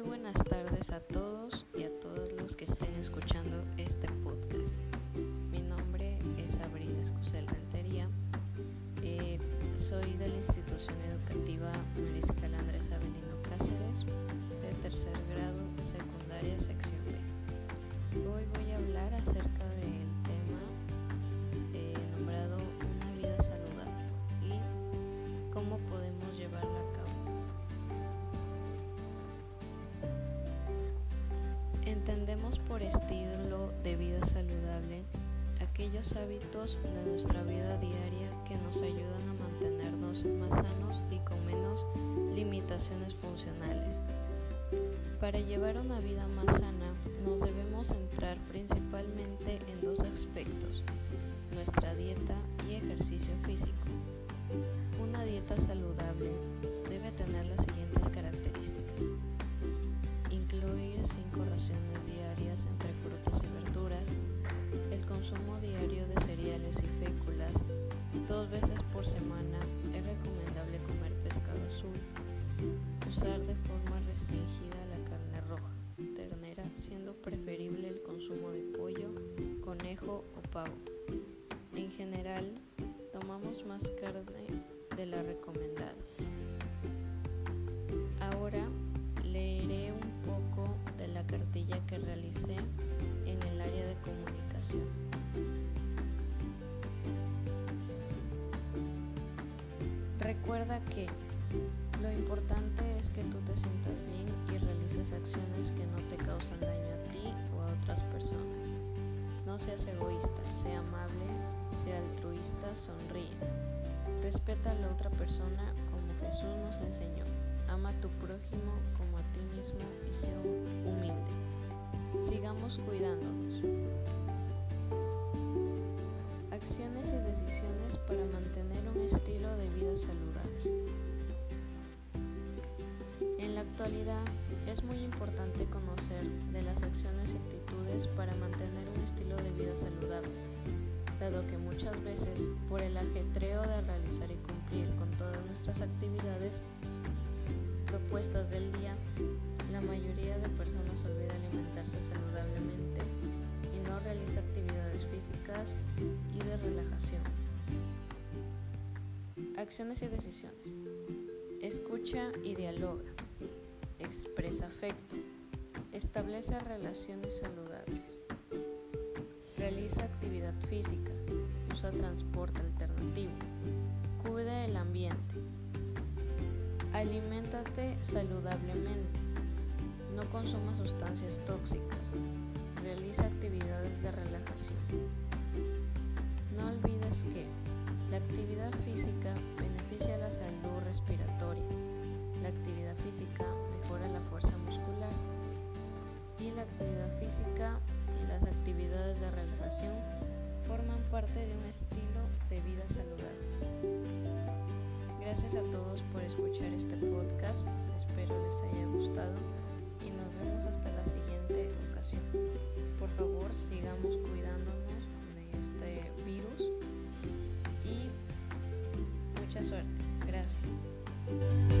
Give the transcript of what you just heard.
Muy buenas tardes a todos y a todos los que estén escuchando este podcast. Entendemos por estilo de vida saludable aquellos hábitos de nuestra vida diaria que nos ayudan a mantenernos más sanos y con menos limitaciones funcionales. Para llevar una vida más sana nos debemos centrar principalmente en dos aspectos, nuestra dieta y ejercicio físico. Una dieta saludable consumo diario de cereales y féculas, dos veces por semana es recomendable comer pescado azul, usar de forma restringida la carne roja, ternera, siendo preferible el consumo de pollo, conejo o pavo. En general, tomamos más carne de la recomendada. Recuerda que lo importante es que tú te sientas bien y realices acciones que no te causan daño a ti o a otras personas. No seas egoísta, sea amable, sea altruista, sonríe. Respeta a la otra persona como Jesús nos enseñó. Ama a tu prójimo como a ti mismo y sea humilde. Sigamos cuidándonos. Acciones y decisiones para mantener un estilo de vida saludable. Actualidad es muy importante conocer de las acciones y actitudes para mantener un estilo de vida saludable, dado que muchas veces por el ajetreo de realizar y cumplir con todas nuestras actividades propuestas del día, la mayoría de personas olvida alimentarse saludablemente y no realiza actividades físicas y de relajación. Acciones y decisiones. Escucha y dialoga. Expresa afecto. Establece relaciones saludables. Realiza actividad física. Usa transporte alternativo. Cuida el ambiente. Aliméntate saludablemente. No consuma sustancias tóxicas. Realiza actividades de relajación. No olvides que la actividad física beneficia la salud respiratoria. La actividad física mejora la fuerza muscular y la actividad física y las actividades de relajación forman parte de un estilo de vida saludable. Gracias a todos por escuchar este podcast, espero les haya gustado y nos vemos hasta la siguiente ocasión. Por favor, sigamos cuidándonos de este virus y mucha suerte. Gracias.